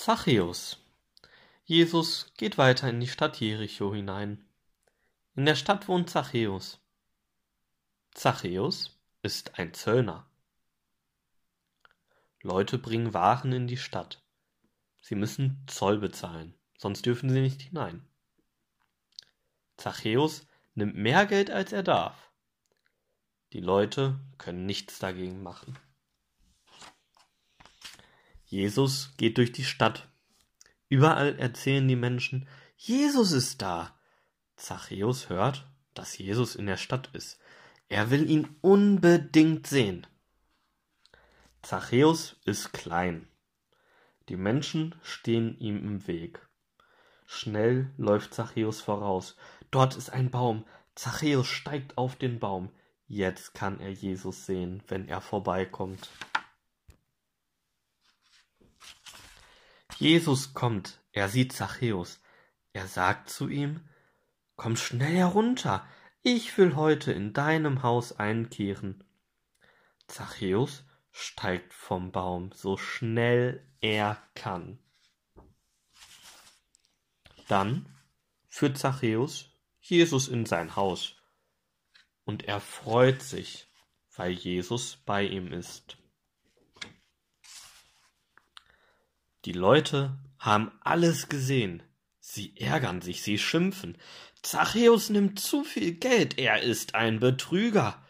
Zachäus. Jesus geht weiter in die Stadt Jericho hinein. In der Stadt wohnt Zachäus. Zachäus ist ein Zöllner. Leute bringen Waren in die Stadt. Sie müssen Zoll bezahlen, sonst dürfen sie nicht hinein. Zachäus nimmt mehr Geld, als er darf. Die Leute können nichts dagegen machen. Jesus geht durch die Stadt. Überall erzählen die Menschen, Jesus ist da. Zachäus hört, dass Jesus in der Stadt ist. Er will ihn unbedingt sehen. Zachäus ist klein. Die Menschen stehen ihm im Weg. Schnell läuft Zachäus voraus. Dort ist ein Baum. Zachäus steigt auf den Baum. Jetzt kann er Jesus sehen, wenn er vorbeikommt. Jesus kommt, er sieht Zachäus. Er sagt zu ihm, Komm schnell herunter, ich will heute in deinem Haus einkehren. Zachäus steigt vom Baum, so schnell er kann. Dann führt Zachäus Jesus in sein Haus, und er freut sich, weil Jesus bei ihm ist. Die Leute haben alles gesehen. Sie ärgern sich, sie schimpfen. Zachäus nimmt zu viel Geld, er ist ein Betrüger.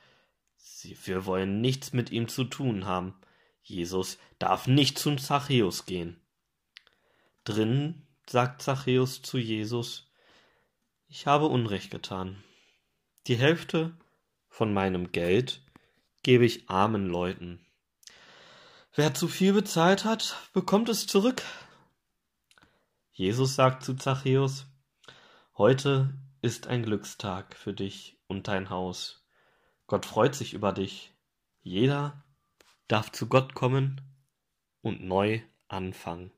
Sie, wir wollen nichts mit ihm zu tun haben. Jesus darf nicht zum Zachäus gehen. Drinnen sagt Zachäus zu Jesus, ich habe Unrecht getan. Die Hälfte von meinem Geld gebe ich armen Leuten. Wer zu viel bezahlt hat, bekommt es zurück. Jesus sagt zu Zachäus, Heute ist ein Glückstag für dich und dein Haus. Gott freut sich über dich. Jeder darf zu Gott kommen und neu anfangen.